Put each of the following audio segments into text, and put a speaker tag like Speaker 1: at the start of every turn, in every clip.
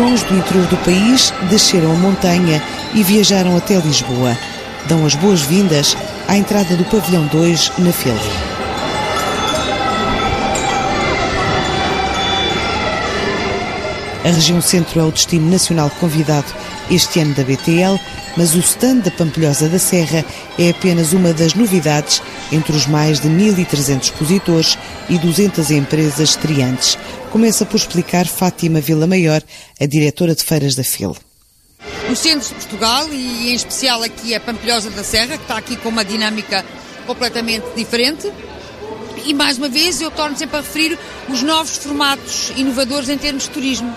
Speaker 1: Os sons do interior do país desceram a montanha e viajaram até Lisboa. Dão as boas-vindas à entrada do Pavilhão 2 na FIL. A região centro é o destino nacional convidado este ano da BTL, mas o stand da Pampilhosa da Serra é apenas uma das novidades entre os mais de 1.300 expositores e 200 empresas estreantes. Começa por explicar Fátima Vila Maior, a diretora de feiras da FIL.
Speaker 2: Os centros de Portugal e em especial aqui a Pampilhosa da Serra, que está aqui com uma dinâmica completamente diferente. E mais uma vez eu torno sempre a referir os novos formatos inovadores em termos de turismo.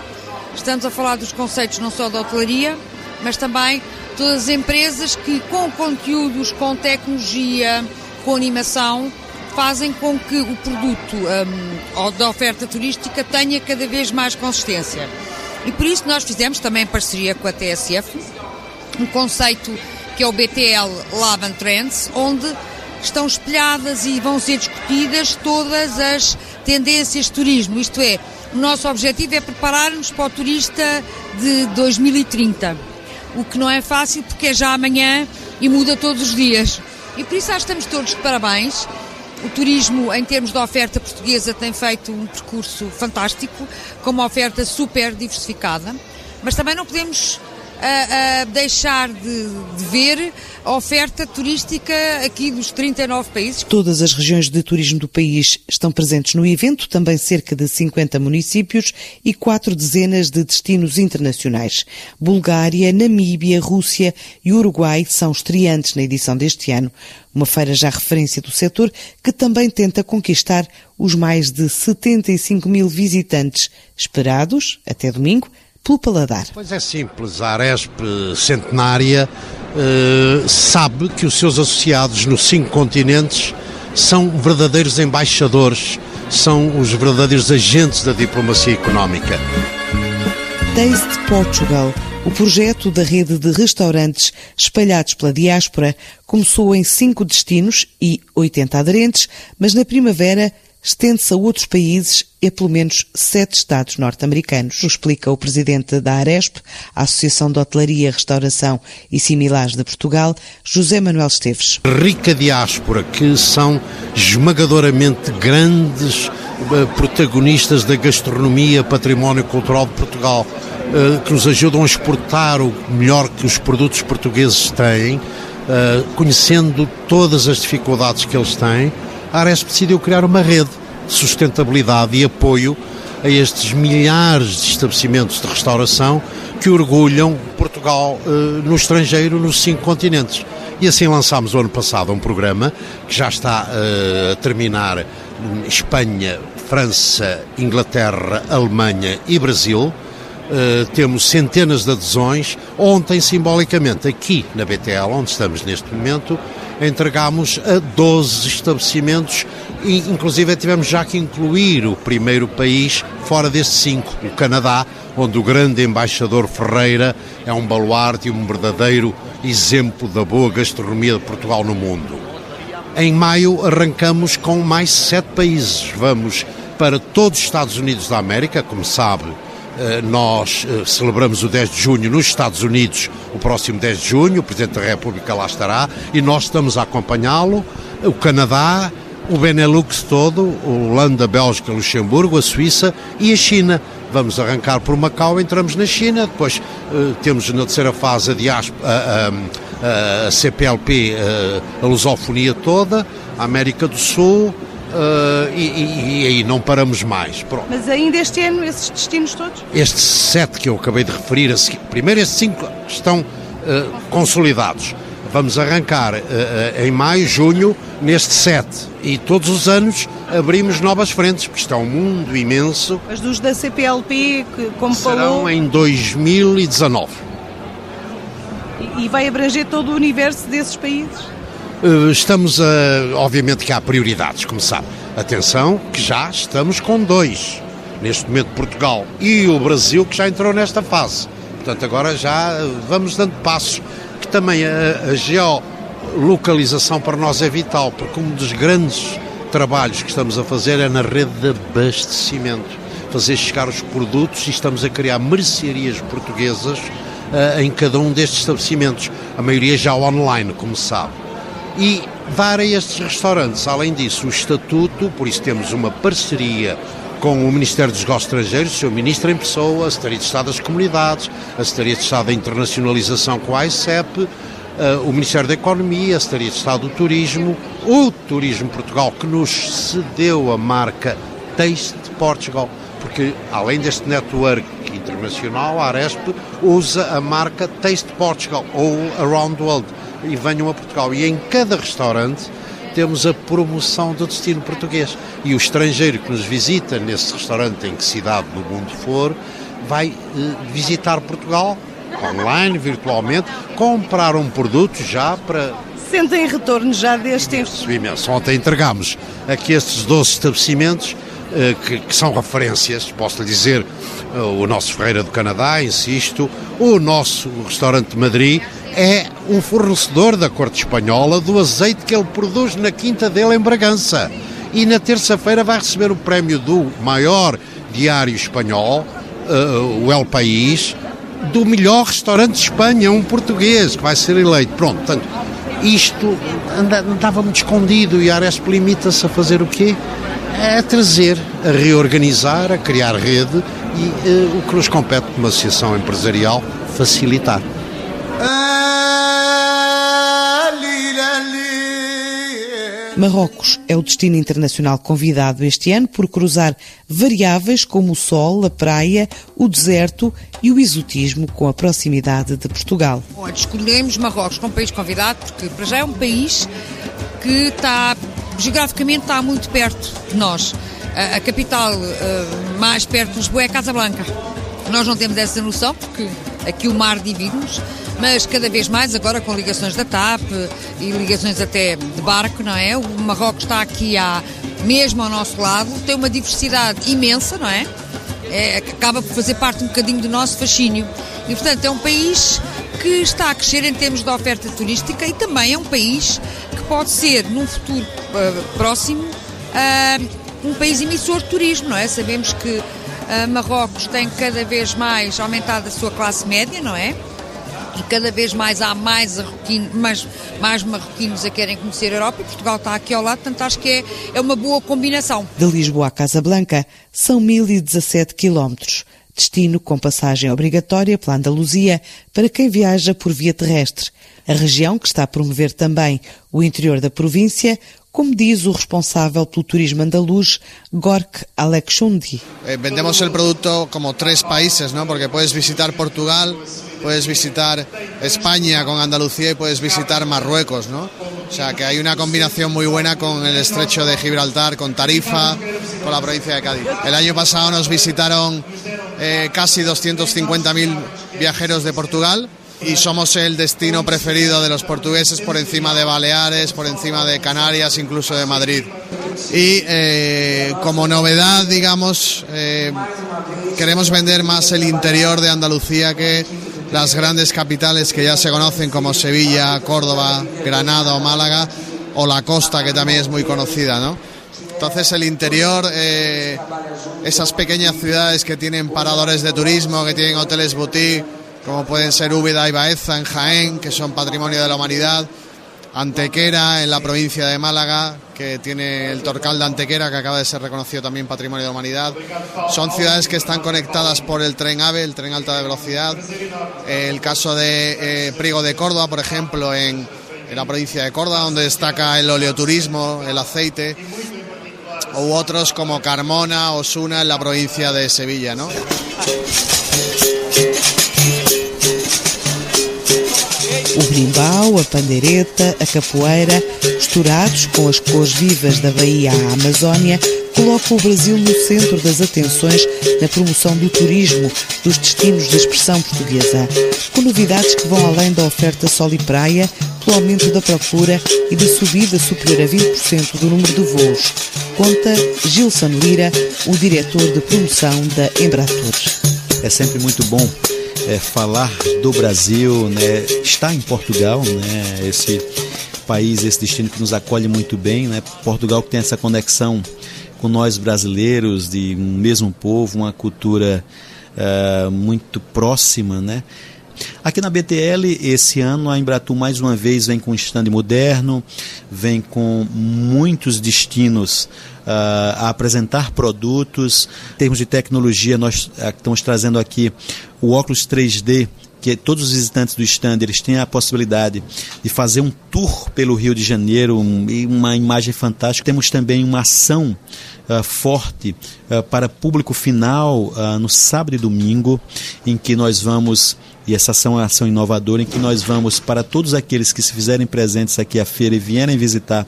Speaker 2: Estamos a falar dos conceitos não só da hotelaria, mas também todas as empresas que com conteúdos, com tecnologia, com animação, fazem com que o produto um, da oferta turística tenha cada vez mais consistência. E por isso nós fizemos também em parceria com a TSF um conceito que é o BTL Lab and Trends, onde estão espelhadas e vão ser discutidas todas as tendências de turismo, isto é, o nosso objetivo é preparar-nos para o turista de 2030, o que não é fácil porque é já amanhã e muda todos os dias. E por isso acho que estamos todos de parabéns. O turismo, em termos de oferta portuguesa, tem feito um percurso fantástico, com uma oferta super diversificada, mas também não podemos a, a deixar de, de, ver a oferta turística aqui dos 39 países.
Speaker 1: Todas as regiões de turismo do país estão presentes no evento, também cerca de 50 municípios e quatro dezenas de destinos internacionais. Bulgária, Namíbia, Rússia e Uruguai são estreantes na edição deste ano. Uma feira já referência do setor que também tenta conquistar os mais de 75 mil visitantes esperados, até domingo, pelo paladar.
Speaker 3: Pois é simples, a Aresp Centenária uh, sabe que os seus associados nos cinco continentes são verdadeiros embaixadores, são os verdadeiros agentes da diplomacia económica.
Speaker 1: Taste Portugal, o projeto da rede de restaurantes espalhados pela diáspora, começou em cinco destinos e 80 aderentes, mas na primavera estende-se a outros países e a pelo menos sete estados norte-americanos, explica o presidente da Aresp, a Associação de Hotelaria, Restauração e Similares de Portugal, José Manuel Esteves.
Speaker 3: Rica diáspora, que são esmagadoramente grandes eh, protagonistas da gastronomia, património cultural de Portugal, eh, que nos ajudam a exportar o melhor que os produtos portugueses têm, eh, conhecendo todas as dificuldades que eles têm a Aresp decidiu criar uma rede de sustentabilidade e apoio a estes milhares de estabelecimentos de restauração que orgulham Portugal eh, no estrangeiro, nos cinco continentes. E assim lançámos o ano passado um programa que já está eh, a terminar em Espanha, França, Inglaterra, Alemanha e Brasil. Uh, temos centenas de adesões. Ontem, simbolicamente, aqui na BTL, onde estamos neste momento, entregámos a 12 estabelecimentos e inclusive tivemos já que incluir o primeiro país fora destes cinco, o Canadá, onde o grande embaixador Ferreira é um baluarte e um verdadeiro exemplo da boa gastronomia de Portugal no mundo. Em maio arrancamos com mais sete países. Vamos para todos os Estados Unidos da América, como sabe, nós eh, celebramos o 10 de junho nos Estados Unidos, o próximo 10 de junho, o Presidente da República lá estará e nós estamos a acompanhá-lo. O Canadá, o Benelux todo, a Holanda, Bélgica, Luxemburgo, a Suíça e a China. Vamos arrancar por Macau, entramos na China, depois temos na terceira fase a, a, a, a CPLP, a lusofonia toda, a América do Sul, Uh, e, e, e, aí não paramos mais.
Speaker 4: Pronto. Mas ainda este ano, esses destinos todos?
Speaker 3: Estes sete que eu acabei de referir, primeiro estes cinco estão uh, consolidados. Vamos arrancar uh, em maio, junho, neste sete. E todos os anos abrimos novas frentes, porque isto é um mundo imenso.
Speaker 4: Mas dos da CPLP, que, como
Speaker 3: Serão
Speaker 4: falou...
Speaker 3: em 2019.
Speaker 4: E, e vai abranger todo o universo desses países?
Speaker 3: Eh, estamos a. Obviamente que há prioridades, como sabe. Atenção, que já estamos com dois. Neste momento, Portugal e o Brasil, que já entrou nesta fase. Portanto, agora já vamos dando passos. Que também a, a geolocalização para nós é vital, porque um dos grandes trabalhos que estamos a fazer é na rede de abastecimento. fazer chegar os produtos e estamos a criar mercearias portuguesas uh, em cada um destes estabelecimentos, a maioria já online, como sabe. E dar a estes restaurantes, além disso, o estatuto, por isso temos uma parceria com o Ministério dos Negócios Estrangeiros, o seu Ministro em pessoa, a Secretaria de Estado das Comunidades, a Secretaria de Estado da Internacionalização com a ICEP, uh, o Ministério da Economia, a Secretaria de Estado do Turismo, o Turismo Portugal, que nos cedeu a marca Taste Portugal, porque além deste network internacional, a Aresp usa a marca Taste Portugal ou Around the World e venham a Portugal. E em cada restaurante temos a promoção do destino português. E o estrangeiro que nos visita nesse restaurante, em que cidade do mundo for, vai eh, visitar Portugal online, virtualmente, comprar um produto já para.
Speaker 4: Sentem retorno já deste
Speaker 3: investimento. Ontem entregámos aqui estes 12 estabelecimentos eh, que, que, são referências, posso lhe dizer, eh, o nosso Ferreira do Canadá, insisto, o nosso restaurante de Madrid é um fornecedor da corte espanhola do azeite que ele produz na quinta dele em Bragança. E na terça-feira vai receber o prémio do maior diário espanhol, uh, o El País, do melhor restaurante de Espanha, um português que vai ser eleito. Pronto, portanto, isto andava muito escondido e a Aresp limita-se a fazer o quê? A trazer, a reorganizar, a criar rede e uh, o que nos compete como associação empresarial, facilitar.
Speaker 1: Marrocos é o destino internacional convidado este ano por cruzar variáveis como o sol, a praia, o deserto e o exotismo com a proximidade de Portugal.
Speaker 2: Bom, escolhemos Marrocos como país convidado porque para já é um país que está geograficamente está muito perto de nós. A, a capital uh, mais perto de Lisboa é Casablanca. Nós não temos essa noção porque aqui o mar divide-nos mas cada vez mais agora com ligações da TAP e ligações até de barco, não é? O Marrocos está aqui à, mesmo ao nosso lado, tem uma diversidade imensa, não é? é? Acaba por fazer parte um bocadinho do nosso fascínio. E, portanto, é um país que está a crescer em termos de oferta turística e também é um país que pode ser, num futuro uh, próximo, uh, um país emissor de turismo, não é? Sabemos que uh, Marrocos tem cada vez mais aumentado a sua classe média, não é? E cada vez mais há mais, mais, mais marroquinos a querem conhecer a Europa e Portugal está aqui ao lado, portanto acho que é, é uma boa combinação.
Speaker 1: De Lisboa a Casablanca são 1017 quilómetros. Destino com passagem obrigatória pela Andaluzia para quem viaja por via terrestre. A região, que está a promover também o interior da província, como diz o responsável pelo turismo andaluz, Gork Alexundi.
Speaker 5: Eh, vendemos el producto como tres países, ¿no? porque puedes visitar Portugal, puedes visitar España con Andalucía y puedes visitar Marruecos, ¿no? O sea que hay una combinación muy buena con el estrecho de Gibraltar, con Tarifa, con la provincia de Cádiz. El año pasado nos visitaron eh, casi 250.000 viajeros de Portugal y somos el destino preferido de los portugueses por encima de Baleares, por encima de Canarias, incluso de Madrid. Y eh, como novedad, digamos, eh, queremos vender más el interior de Andalucía que las grandes capitales que ya se conocen como Sevilla, Córdoba, Granada o Málaga, o la costa que también es muy conocida, ¿no? Entonces el interior, eh, esas pequeñas ciudades que tienen paradores de turismo, que tienen hoteles boutique, como pueden ser Úbeda y Baeza en Jaén, que son patrimonio de la humanidad, Antequera en la provincia de Málaga, que tiene el Torcal de Antequera, que acaba de ser reconocido también Patrimonio de la Humanidad. Son ciudades que están conectadas por el tren AVE, el tren alta de velocidad. El caso de eh, Priego de Córdoba, por ejemplo, en, en la provincia de Córdoba, donde destaca el oleoturismo, el aceite, u otros como Carmona, Osuna, en la provincia de Sevilla, ¿no?
Speaker 1: O brimbau, a pandeireta, a capoeira, misturados com as cores vivas da Bahia à Amazónia, colocam o Brasil no centro das atenções na promoção do turismo dos destinos de expressão portuguesa, com novidades que vão além da oferta sol e praia, pelo aumento da procura e da subida superior a 20% do número de voos, conta Gilson Lira, o diretor de promoção da Embratur.
Speaker 6: É sempre muito bom é, falar do Brasil, né, estar em Portugal, né, esse país, esse destino que nos acolhe muito bem, né, Portugal que tem essa conexão com nós brasileiros, de um mesmo povo, uma cultura uh, muito próxima, né? Aqui na BTL, esse ano, a Embratur mais uma vez vem com um stand moderno, vem com muitos destinos a apresentar produtos. Em termos de tecnologia, nós uh, estamos trazendo aqui o óculos 3D que todos os visitantes do stand eles têm a possibilidade de fazer um tour pelo Rio de Janeiro, um, uma imagem fantástica. Temos também uma ação uh, forte uh, para público final uh, no sábado e domingo, em que nós vamos e essa ação é uma ação inovadora em que nós vamos para todos aqueles que se fizerem presentes aqui à feira e vierem visitar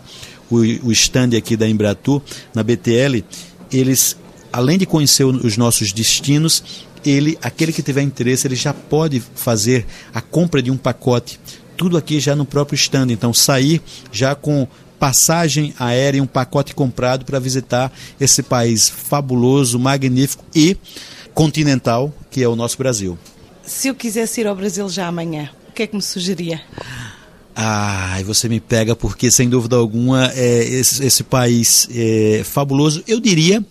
Speaker 6: o, o stand aqui da Embratur na BTL, eles além de conhecer os nossos destinos, ele, aquele que tiver interesse, ele já pode fazer a compra de um pacote, tudo aqui já no próprio stand. Então, sair já com passagem aérea, um pacote comprado para visitar esse país fabuloso, magnífico e continental que é o nosso Brasil.
Speaker 4: Se eu quisesse ir ao Brasil já amanhã, o que é que me sugeria?
Speaker 6: Ah, você me pega porque, sem dúvida alguma, é, esse, esse país é fabuloso. Eu diria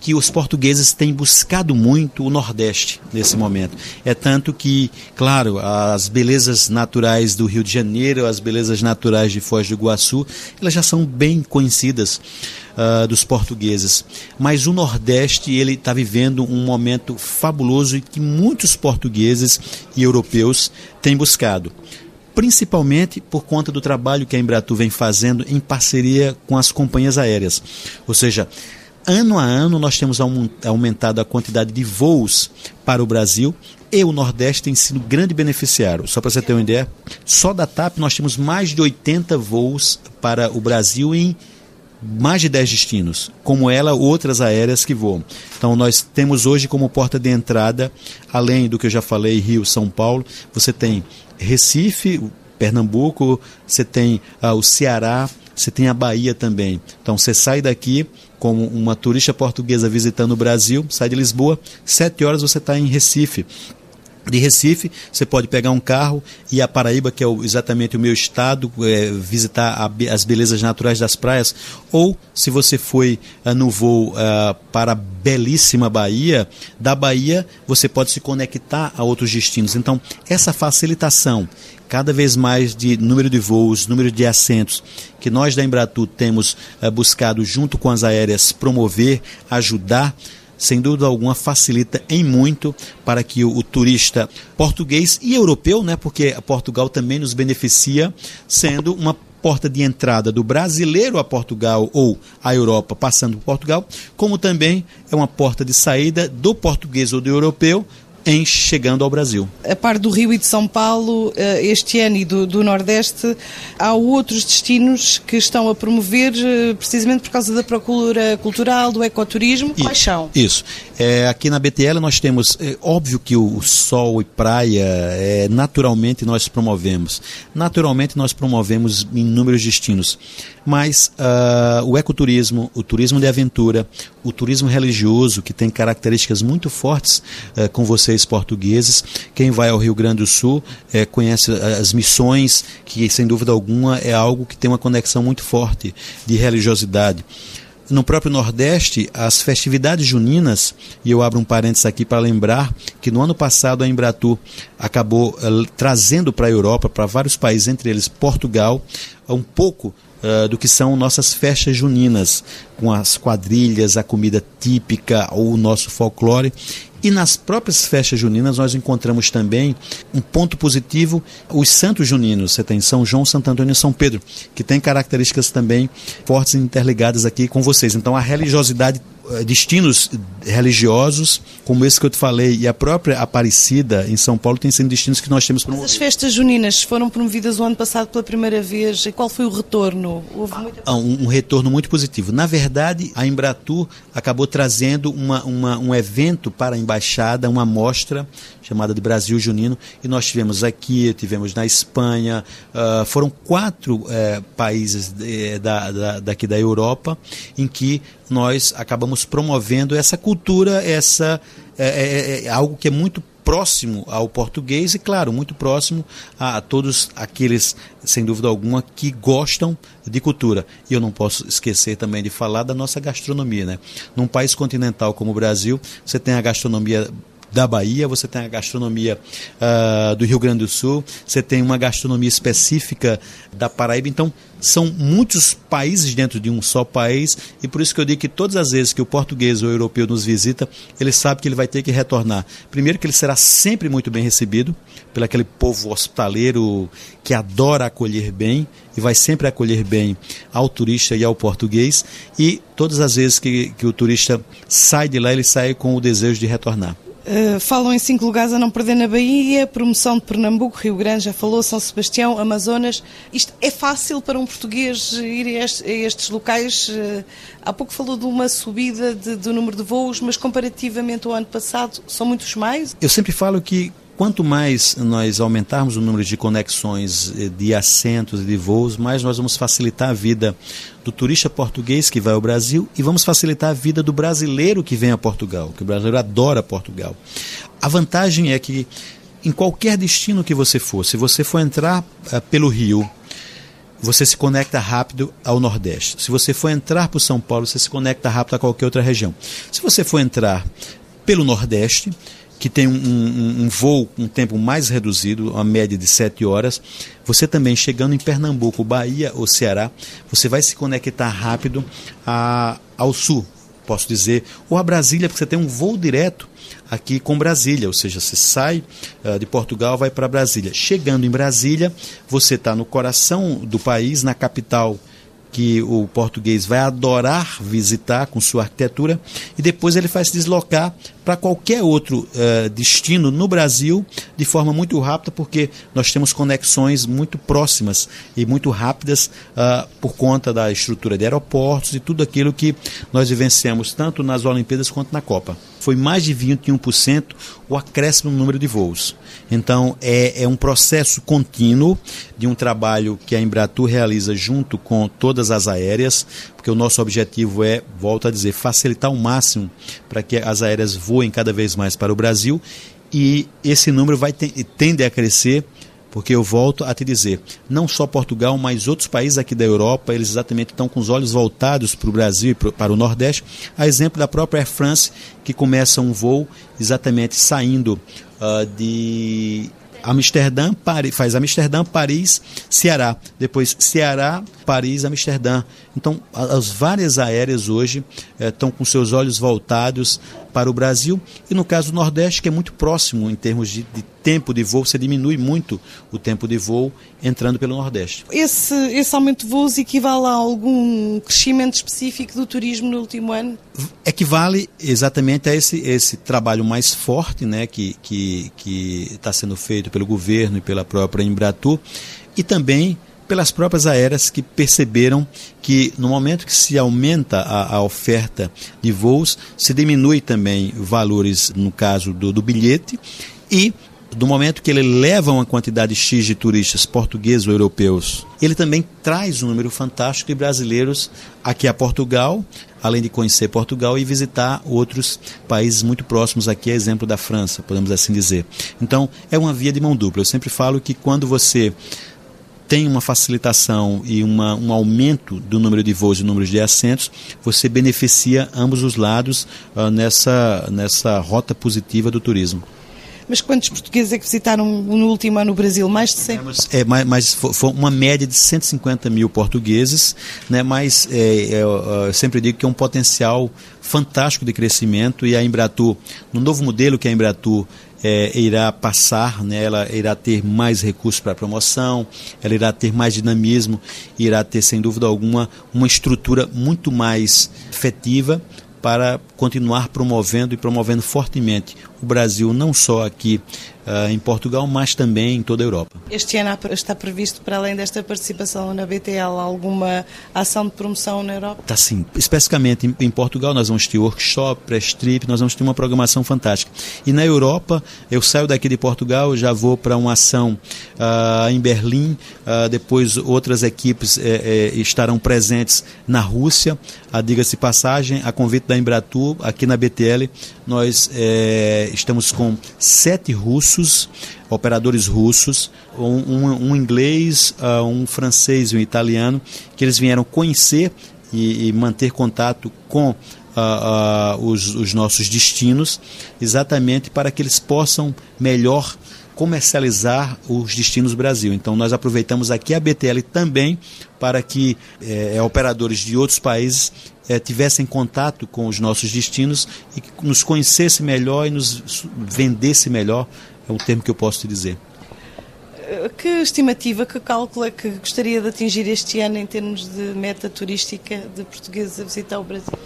Speaker 6: que os portugueses têm buscado muito o Nordeste nesse momento. É tanto que, claro, as belezas naturais do Rio de Janeiro, as belezas naturais de Foz do Iguaçu, elas já são bem conhecidas uh, dos portugueses. Mas o Nordeste ele está vivendo um momento fabuloso e que muitos portugueses e europeus têm buscado principalmente por conta do trabalho que a Embratur vem fazendo em parceria com as companhias aéreas. Ou seja, ano a ano nós temos aumentado a quantidade de voos para o Brasil e o Nordeste tem sido grande beneficiário. Só para você ter uma ideia, só da TAP nós temos mais de 80 voos para o Brasil em mais de 10 destinos, como ela, outras aéreas que voam. Então nós temos hoje como porta de entrada, além do que eu já falei, Rio, São Paulo, você tem Recife, Pernambuco, você tem ah, o Ceará, você tem a Bahia também. Então você sai daqui como uma turista portuguesa visitando o Brasil, sai de Lisboa, sete horas você está em Recife. De Recife, você pode pegar um carro e a Paraíba, que é o, exatamente o meu estado, é, visitar a, as belezas naturais das praias. Ou, se você foi uh, no voo uh, para a belíssima Bahia, da Bahia você pode se conectar a outros destinos. Então, essa facilitação cada vez mais de número de voos, número de assentos, que nós da Embratur temos uh, buscado, junto com as aéreas, promover, ajudar, sem dúvida alguma, facilita em muito para que o, o, turista português e europeu, né, porque Portugal também nos beneficia, sendo uma porta de entrada do brasileiro a Portugal ou a Europa passando por Portugal, como também é uma porta de saída do português ou do europeu em chegando ao Brasil.
Speaker 4: A par do Rio e de São Paulo, eh, este ano e do, do Nordeste, há outros destinos que estão a promover eh, precisamente por causa da procura cultural, do ecoturismo. Quais são?
Speaker 6: Isso. É, aqui na BTL nós temos, é, óbvio que o, sol e praia, é, naturalmente nós promovemos. Naturalmente nós promovemos inúmeros destinos. Mas uh, o ecoturismo, o turismo de aventura, o turismo religioso, que tem características muito fortes uh, com vocês portugueses. Quem vai ao Rio Grande do Sul é, conhece as missões, que sem dúvida alguma é algo que tem uma conexão muito forte de religiosidade no próprio Nordeste, as festividades juninas, e eu abro um parênteses aqui para lembrar que no ano passado a Embratur acabou uh, trazendo para a Europa, para vários países, entre eles Portugal, um pouco Uh, do que são nossas festas juninas, com as quadrilhas, a comida típica, ou o nosso folclore. E nas próprias festas juninas nós encontramos também um ponto positivo, os santos juninos. Você tem São João, Santo Antônio e São Pedro, que tem características também fortes e interligadas aqui com vocês. Então a religiosidade destinos religiosos, como esse que eu te falei, e a própria Aparecida em São Paulo tem sido destinos que nós temos
Speaker 4: promovido. As festas juninas foram promovidas o ano passado pela primeira vez. E qual foi o retorno?
Speaker 6: Houve muita... Ah, um, um, retorno muito positivo. Na verdade, a Embratur acabou trazendo uma, uma, um evento para a embaixada, uma mostra chamada de Brasil Junino, e nós tivemos aqui, tivemos na Espanha, uh, foram quatro uh, países de, da, da, daqui da Europa em que nós acabamos promovendo essa cultura, essa é, é, é, é algo que é muito próximo ao português e, claro, muito próximo a, todos aqueles, sem dúvida alguma, que gostam de cultura. E eu não posso esquecer também de falar da nossa gastronomia, né? Num país continental como o Brasil, você tem a gastronomia da Bahia, você tem a gastronomia uh, do Rio Grande do Sul, você tem uma gastronomia específica da Paraíba. Então, são muitos países dentro de um só país e por isso que eu digo que todas as vezes que o português ou o europeu nos visita, ele sabe que ele vai ter que retornar. Primeiro que ele será sempre muito bem recebido pelo aquele povo hospitaleiro que adora acolher bem e vai sempre acolher bem ao turista e ao português e todas as vezes que, que o turista sai de lá, ele sai com o desejo de retornar.
Speaker 4: Uh, falam em cinco lugares a não perder na Bahia, promoção de Pernambuco, Rio Grande, já falou, São Sebastião, Amazonas. Isto é fácil para um português ir a estes, locais? Uh, há pouco falou de uma subida de, do número de voos, mas comparativamente ao ano passado, são muitos mais?
Speaker 6: Eu sempre falo que Quanto mais nós aumentarmos o número de conexões eh, de assentos e de voos, mais nós vamos facilitar a vida do turista português que vai ao Brasil e vamos facilitar a vida do brasileiro que vem a Portugal, que o brasileiro adora Portugal. A vantagem é que em qualquer destino que você for, se você for entrar uh, pelo Rio, você se conecta rápido ao Nordeste. Se você for entrar para São Paulo, você se conecta rápido a qualquer outra região. Se você for entrar pelo Nordeste, que tem um, um, um, voo com um tempo mais reduzido, uma média de 7 horas. Você também chegando em Pernambuco, Bahia ou Ceará, você vai se conectar rápido a, ao sul, posso dizer, ou a Brasília, porque você tem um voo direto aqui com Brasília, ou seja, você sai uh, de Portugal, vai para Brasília. Chegando em Brasília, você está no coração do país, na capital que o português vai adorar visitar com sua arquitetura e depois ele vai se deslocar para qualquer outro uh, destino no Brasil de forma muito rápida, porque nós temos conexões muito próximas e muito rápidas uh, por conta da estrutura de aeroportos e tudo aquilo que nós vivenciamos tanto nas Olimpíadas quanto na Copa. Foi mais de 21% o acréscimo no número de voos. Então, é, é um processo contínuo de um trabalho que a Embratur realiza junto com todas as aéreas, porque o nosso objetivo é, volto a dizer, facilitar ao máximo para que as aéreas voem cada vez mais para o Brasil e esse número vai tender a crescer porque eu volto a te dizer, não só Portugal, mas outros países aqui da Europa, eles exatamente estão com os olhos voltados para o Brasil e para o Nordeste, a exemplo da própria Air France, que começa um voo exatamente saindo uh, de Amsterdã, Paris, faz Amsterdã, Paris, Ceará. Depois Ceará, Paris, Amsterdã. Então, as várias aéreas hoje eh, estão com seus olhos voltados para o Brasil. E no caso do Nordeste, que é muito próximo em termos de, de tempo de voo, você diminui muito o tempo de voo entrando pelo Nordeste.
Speaker 4: Esse, esse aumento de voos equivale a algum crescimento específico do turismo no último ano?
Speaker 6: Equivale exatamente a esse, esse trabalho mais forte né, que está que, que tá sendo feito pelo governo e pela própria Embratur e também pelas próprias aéreas que perceberam que no momento que se aumenta a, a oferta de voos, se diminui também valores, no caso do, do bilhete, e do momento que ele leva uma quantidade X de turistas portugueses ou europeus, ele também traz um número fantástico de brasileiros aqui a Portugal, além de conhecer Portugal e visitar outros países muito próximos aqui, exemplo da França, podemos assim dizer. Então, é uma via de mão dupla. Eu sempre falo que quando você tem uma facilitação e uma, um aumento do número de voos e número de assentos, você beneficia ambos os lados uh, nessa, nessa rota positiva do turismo.
Speaker 4: Mas quantos portugueses é que visitaram no último ano o Brasil? Mais de 100? É,
Speaker 6: mas, é, mas, mas foi uma média de 150 mil portugueses, né? mas é, é, eu sempre digo que é um potencial fantástico de crescimento e a Embratur, no novo modelo que a Embratur é, irá passar, né, ela irá ter mais recursos para promoção, ela irá ter mais dinamismo, irá ter, sem dúvida alguma, uma estrutura muito mais efetiva para continuar promovendo e promovendo fortemente o Brasil, não só aqui uh, em Portugal, mas também em toda a Europa.
Speaker 4: Este ano está previsto, para além desta participação na BTL, alguma ação de promoção na Europa?
Speaker 6: Está sim. Especificamente em, em, Portugal, nós vamos ter workshop, pré-strip, nós vamos ter uma programação fantástica. E na Europa, eu saio daqui de Portugal, já vou para uma ação uh, em Berlim, uh, depois outras equipes eh, eh, estarão presentes na Rússia, a diga-se passagem, a convite da Embratur, Aqui na BTL, nós é, estamos com sete russos, operadores russos, um, um, um inglês, uh, um francês e um italiano, que eles vieram conhecer e, e manter contato com uh, uh, os, os nossos destinos, exatamente para que eles possam melhor comercializar os destinos Brasil. Então nós aproveitamos aqui a BTL também para que é, operadores de outros países é, tivessem contato com os nossos destinos e que nos conhecesse melhor e nos vendesse melhor, é um termo que eu posso te dizer.
Speaker 4: Que estimativa, que cálculo é que gostaria de atingir este ano em termos de meta turística de portugueses a visitar o Brasil?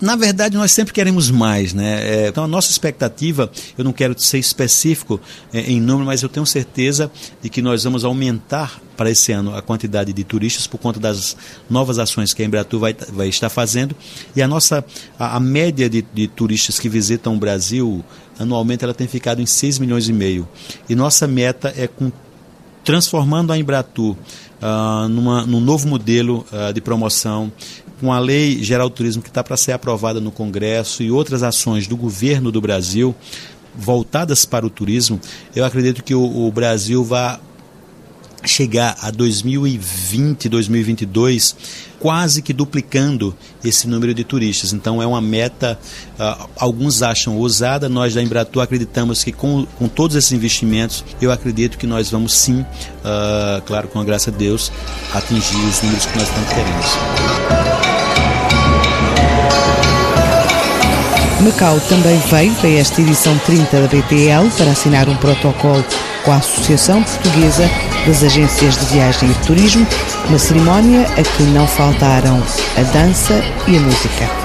Speaker 6: Na verdade, nós sempre queremos mais, né? É, então, a nossa expectativa, eu não quero ser específico é, em número, mas eu tenho certeza de que nós vamos aumentar para esse ano a quantidade de turistas por conta das novas ações que a Embratur vai, vai estar fazendo. E a nossa, a, a média de, de turistas que visitam o Brasil anualmente, ela tem ficado em 6 milhões e meio. E nossa meta é com transformando a Embratur uh, numa, num novo modelo uh, de promoção, com a Lei Geral do Turismo que está para ser aprovada no Congresso e outras ações do governo do Brasil voltadas para o turismo, eu acredito que o, o Brasil vai chegar a 2020, 2022 quase que duplicando esse número de turistas. Então é uma meta, uh, alguns acham ousada, nós da Embratur acreditamos que com, com todos esses investimentos, eu acredito que nós vamos sim, uh, claro, com a graça de Deus, atingir os números que nós tanto queremos.
Speaker 1: Macau também veio para esta edição 30 da BTL para assinar um protocolo com a Associação Portuguesa das Agências de Viagem e Turismo, uma cerimónia a que não faltaram a dança e a música.